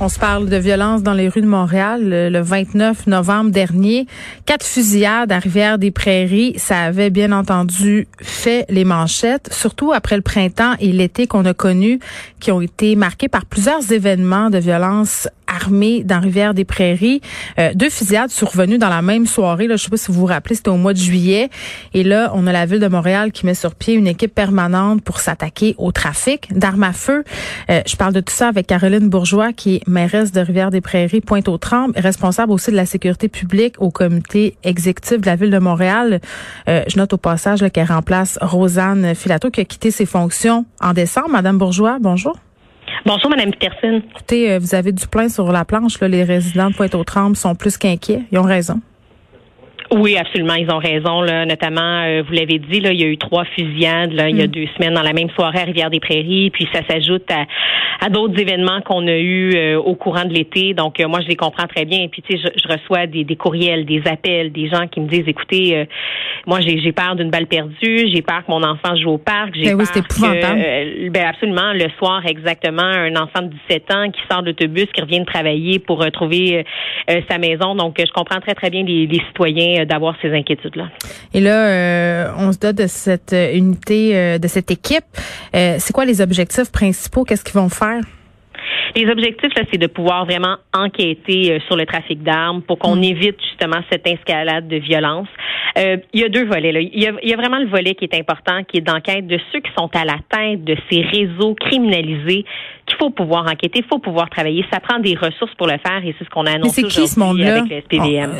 On se parle de violence dans les rues de Montréal le 29 novembre dernier. Quatre fusillades à Rivière-des-Prairies, ça avait bien entendu fait les manchettes, surtout après le printemps et l'été qu'on a connu, qui ont été marqués par plusieurs événements de violence armée dans Rivière-des-Prairies. Euh, deux fusillades survenues dans la même soirée. Là, je sais pas si vous vous rappelez, c'était au mois de juillet. Et là, on a la ville de Montréal qui met sur pied une équipe permanente pour s'attaquer au trafic d'armes à feu. Euh, je parle de tout ça avec Caroline Bourgeois, qui est mairesse de Rivière-des-Prairies, Pointe-aux-Trembles, responsable aussi de la sécurité publique au comité exécutif de la ville de Montréal. Euh, je note au passage qu'elle remplace Rosanne Filato, qui a quitté ses fonctions en décembre. Madame Bourgeois, bonjour. Bonjour, Madame Peterson. Écoutez, euh, vous avez du plein sur la planche. Là. Les résidents de Pointe-aux-Trembles sont plus qu'inquiets. Ils ont raison. Oui, absolument, ils ont raison. Là. Notamment, euh, vous l'avez dit, là, il y a eu trois fusillades là, il y a mm. deux semaines dans la même soirée à Rivière-des-Prairies, puis ça s'ajoute à, à d'autres événements qu'on a eus euh, au courant de l'été. Donc, moi, je les comprends très bien. Et puis, tu sais, je, je, reçois des, des, courriels, des appels, des gens qui me disent, écoutez, moi, j'ai peur d'une balle perdue, j'ai peur que mon enfant joue au parc, j'ai ben peur oui, que, ben absolument, le soir, exactement, un enfant de 17 ans qui sort d'autobus, qui revient de travailler pour retrouver sa maison. Donc, je comprends très, très bien les, les citoyens d'avoir ces inquiétudes. Et là, euh, on se dote de cette unité, euh, de cette équipe. Euh, c'est quoi les objectifs principaux? Qu'est-ce qu'ils vont faire? Les objectifs, là, c'est de pouvoir vraiment enquêter sur le trafic d'armes pour qu'on mm. évite justement cette escalade de violence. il y a deux volets. Là. Il, y a, il y a vraiment le volet qui est important, qui est d'enquête de ceux qui sont à la tête de ces réseaux criminalisés qu'il faut pouvoir enquêter, il faut pouvoir travailler. Ça prend des ressources pour le faire et c'est ce qu'on a annoncé aujourd'hui avec le SPVM.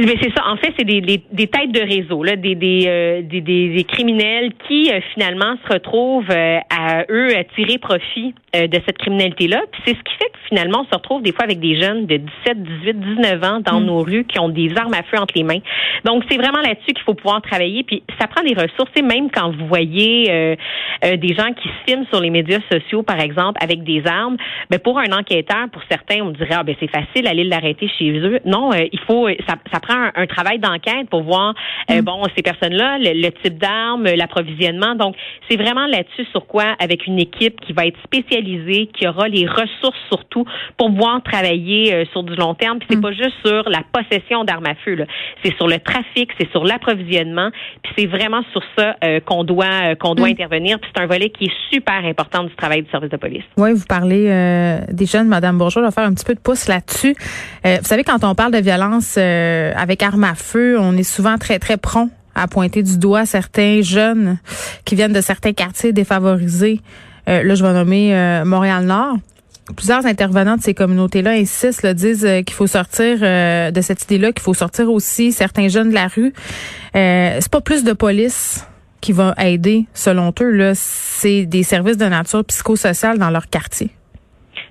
Mais c'est ça. En fait, c'est des, des, têtes de réseau, là, des, des, euh, des, des, criminels qui euh, finalement se retrouvent euh, à eux à tirer profit de cette criminalité-là. Puis c'est ce qui fait que finalement, on se retrouve des fois avec des jeunes de 17, 18, 19 ans dans mm. nos rues qui ont des armes à feu entre les mains. Donc, c'est vraiment là-dessus qu'il faut pouvoir travailler. Puis ça prend des ressources. Et même quand vous voyez des gens qui se filment sur les médias sociaux, par exemple, avec des armes, ben pour un enquêteur, pour certains, on dirait ah ben c'est facile d'aller l'arrêter chez eux. Non, il faut ça, ça un, travail d'enquête pour voir euh, mm. bon ces personnes-là, le, type d'armes, l'approvisionnement. Donc c'est vraiment là-dessus sur quoi avec une équipe qui va être spécialisée, qui aura les ressources surtout pour pouvoir travailler euh, sur du long terme. Puis c'est mm. pas juste sur la possession d'armes à feu, c'est sur le trafic, c'est sur l'approvisionnement. Puis c'est vraiment sur ça euh, qu'on doit qu'on doit mm. intervenir. Puis c'est un volet qui est super important du travail du service de police. Oui, vous parlez des jeunes, Madame Bourgeois, va faire un petit peu de pouce là-dessus. vous savez quand on parle de violence avec armes à feu, on est souvent très, très prompt à pointer du doigt certains jeunes qui viennent de certains quartiers défavorisés. Euh, là, je vais nommer euh, Montréal-Nord. Plusieurs intervenants de ces communautés-là insistent, là, disent euh, qu'il faut sortir de cette idée-là, qu'il faut sortir aussi certains jeunes de la rue. c'est pas plus de police qui va aider, selon eux. Là, c'est des services de nature psychosociale dans leur quartier.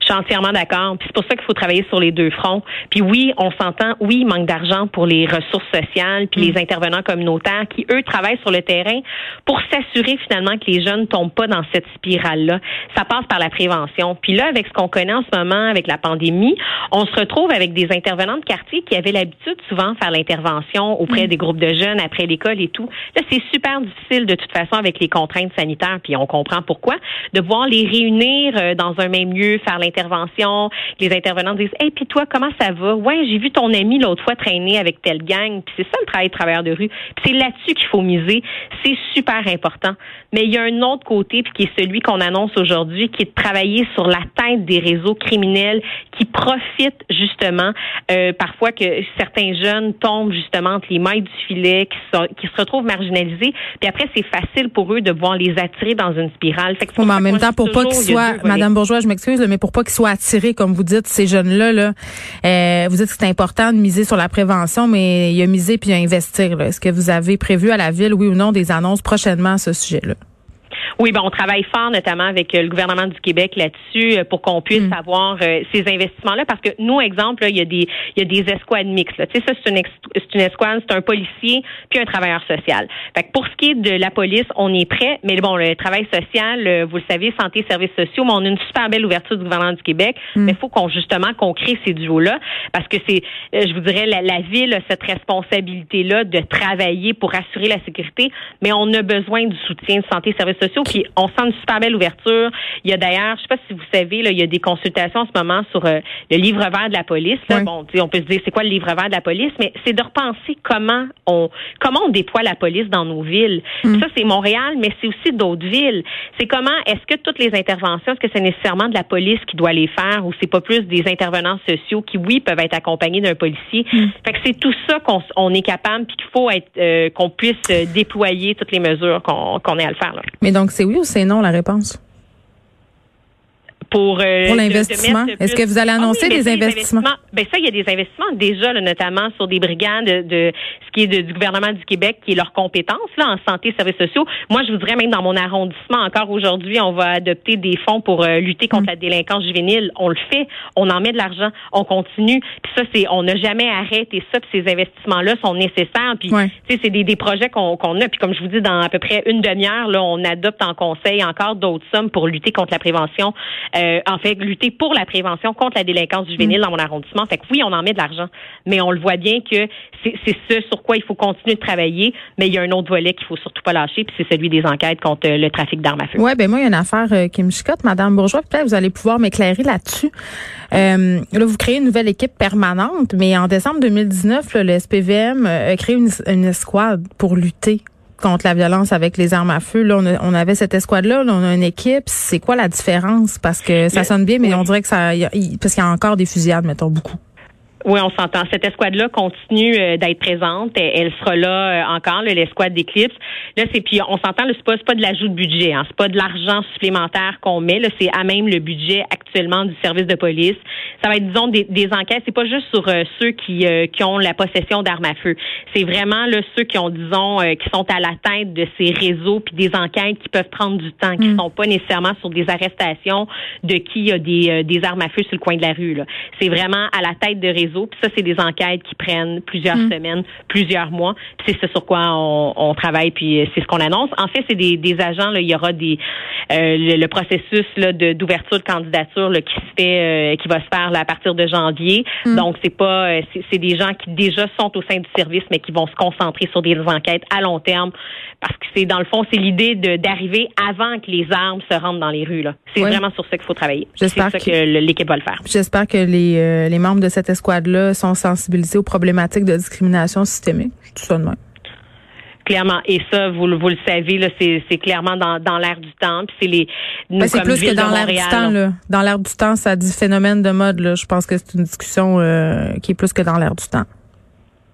Je suis entièrement d'accord. Puis c'est pour ça qu'il faut travailler sur les deux fronts. Puis oui, on s'entend, oui, il manque d'argent pour les ressources sociales, puis les mm. intervenants communautaires qui, eux, travaillent sur le terrain pour s'assurer finalement que les jeunes ne tombent pas dans cette spirale-là. Ça passe par la prévention. Puis là, avec ce qu'on connaît en ce moment, avec la pandémie, on se retrouve avec des intervenants de quartier qui avaient l'habitude souvent de faire l'intervention auprès mm. des groupes de jeunes après l'école et tout. Là, c'est super difficile de toute façon avec les contraintes sanitaires, puis on comprend pourquoi, de voir les réunir euh, dans un même lieu, faire l'intervention intervention, les intervenants disent Hey, puis toi, comment ça va? Ouais, j'ai vu ton ami l'autre fois traîner avec telle gang. Puis c'est ça le travail de travailleur de rue. Puis c'est là-dessus qu'il faut miser. C'est super important. Mais il y a un autre côté, puis qui est celui qu'on annonce aujourd'hui, qui est de travailler sur la tête des réseaux criminels qui profitent justement euh, parfois que certains jeunes tombent justement entre les mailles du filet, qui, qui se retrouvent marginalisés. Puis après, c'est facile pour eux de voir les attirer dans une spirale. Fait que mais en même temps, pour pas qu'ils soient, Madame Bourgeois, je m'excuse, mais pour pas qu'ils soient attirés, comme vous dites, ces jeunes-là, là, euh, vous dites que c'est important de miser sur la prévention, mais il y a miser puis il y a investir. Est-ce que vous avez prévu à la ville, oui ou non, des annonces prochainement à ce sujet-là? Oui, ben on travaille fort, notamment avec le gouvernement du Québec là-dessus, pour qu'on puisse mm. avoir ces investissements-là, parce que nous, exemple, il y a des il y a des escouades mixtes. Tu sais, ça c'est une, une escouade, c'est un policier puis un travailleur social. Fait que pour ce qui est de la police, on est prêt, mais bon, le travail social, vous le savez, santé, services sociaux, mais on a une super belle ouverture du gouvernement du Québec, mm. mais il faut qu'on justement qu'on crée ces duos-là, parce que c'est, je vous dirais, la, la ville a cette responsabilité-là de travailler pour assurer la sécurité, mais on a besoin du soutien de santé et services sociaux. Puis on sent une super belle ouverture. Il y a d'ailleurs, je sais pas si vous savez, là, il y a des consultations en ce moment sur euh, le livre vert de la police. Là. Bon, on peut se dire c'est quoi le livre vert de la police, mais c'est de repenser comment on comment on déploie la police dans nos villes. Mm. Ça c'est Montréal, mais c'est aussi d'autres villes. C'est comment est-ce que toutes les interventions, est-ce que c'est nécessairement de la police qui doit les faire ou c'est pas plus des intervenants sociaux qui oui peuvent être accompagnés d'un policier? Mm. Fait que c'est tout ça qu'on est capable puis qu'il faut être euh, qu'on puisse euh, déployer toutes les mesures qu'on qu'on ait à le faire. Là. Mais donc c'est oui ou c'est non la réponse? Pour, euh, l'investissement? Est-ce que vous allez ah annoncer des, investissements? Ben ça, il y a des investissements déjà, notamment sur des brigades de, ce qui est du gouvernement du Québec, qui est leur compétence là en santé et services sociaux. Moi, je voudrais même dans mon arrondissement, encore aujourd'hui, on va adopter des fonds pour euh, lutter contre mm. la délinquance juvénile. On le fait, on en met de l'argent, on continue. Puis ça, c'est, on n'a jamais arrêté ça. Puis ces investissements-là sont nécessaires. Puis, c'est des, des projets qu'on a. Puis comme je vous dis, dans à peu près une demi-heure, là, on adopte en conseil encore d'autres sommes pour lutter contre la prévention. Euh, en fait, lutter pour la prévention contre la délinquance juvénile mm. dans mon arrondissement. Fait que oui, on en met de l'argent, mais on le voit bien que c'est ce sur quoi il faut continuer de travailler, mais il y a un autre volet qu'il faut surtout pas lâcher, puis c'est celui des enquêtes contre le trafic d'armes à feu. Ouais, ben moi, il y a une affaire euh, qui me chicote, Madame Bourgeois. Peut-être vous allez pouvoir m'éclairer là-dessus. Euh, là, vous créez une nouvelle équipe permanente, mais en décembre 2019, le SPVM euh, a créé une, une escouade pour lutter contre la violence avec les armes à feu. Là, on, avait cette escouade-là, on a une équipe. C'est quoi la différence? Parce que ça sonne bien, mais on dirait que ça, parce qu'il y a encore des fusillades, mettons, beaucoup. Oui, on s'entend. Cette escouade-là continue euh, d'être présente. Elle sera là euh, encore, l'escouade d'Eclipse. Là, c'est puis on s'entend, c'est pas, pas de l'ajout de budget, hein, c'est pas de l'argent supplémentaire qu'on met. Là, c'est à même le budget actuellement du service de police. Ça va être, disons, des, des enquêtes. C'est pas juste sur euh, ceux qui, qui ont la possession d'armes à feu. C'est vraiment là ceux qui ont, disons, qui sont à la tête de ces réseaux puis des enquêtes qui peuvent prendre du temps, qui mm. sont pas nécessairement sur des arrestations de qui a des, des armes à feu sur le coin de la rue. C'est vraiment à la tête de réseaux puis ça, c'est des enquêtes qui prennent plusieurs mm. semaines, plusieurs mois. c'est ce sur quoi on, travaille, puis euh, c'est ce qu'on annonce. En fait, c'est des, agents. Là, il y aura des euh, le, processus là, d'ouverture de, candidature là, qui se fait, euh, qui va se faire là, à partir de janvier. Mm. Donc, c'est pas, c'est des gens qui déjà sont au sein du service, mais qui vont se concentrer sur des enquêtes à long terme, parce que c'est dans le fond, c'est l'idée d'arriver avant que les armes se rentrent dans les rues. C'est vraiment sur ça qu'il faut travailler. C'est ça que, l'équipe va le faire. J'espère que les, les membres de cette escouade sont sensibilisés aux problématiques de discrimination systémique? Tout ça de même. Clairement. Et ça, vous, vous le savez, là, c'est, clairement dans, dans l'air du temps. Puis c'est les. Ben, c'est plus que dans l'air du temps. Là. Dans l'air du temps, ça dit phénomène de mode. Là. Je pense que c'est une discussion euh, qui est plus que dans l'air du temps.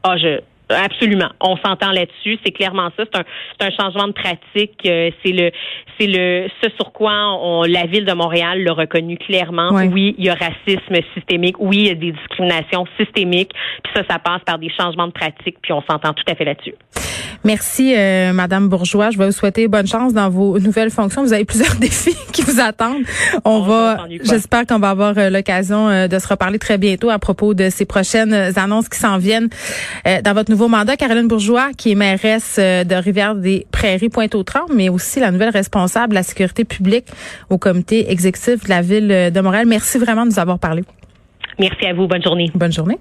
Ah, je, Absolument. On s'entend là-dessus. C'est clairement ça. C'est un, c'est un changement de pratique. Euh, c'est le, c'est le, ce sur quoi on, la ville de Montréal l'a reconnu clairement. Oui, il y a racisme systémique. Oui, il y a des discriminations systémiques. Puis ça, ça passe par des changements de pratique. Puis on s'entend tout à fait là-dessus. Merci, euh, Madame Bourgeois. Je vais vous souhaiter bonne chance dans vos nouvelles fonctions. Vous avez plusieurs défis qui vous attendent. On, va, j'espère qu'on va avoir euh, l'occasion euh, de se reparler très bientôt à propos de ces prochaines annonces qui s'en viennent dans votre nouveau mandat. Caroline Bourgeois, qui est mairesse de Rivière-des-Prairies, Pointe-aux-Trembles, mais aussi la nouvelle responsable de la sécurité publique au comité exécutif de la ville de Montréal. Merci vraiment de nous avoir parlé. Merci à vous. Bonne journée. Bonne journée.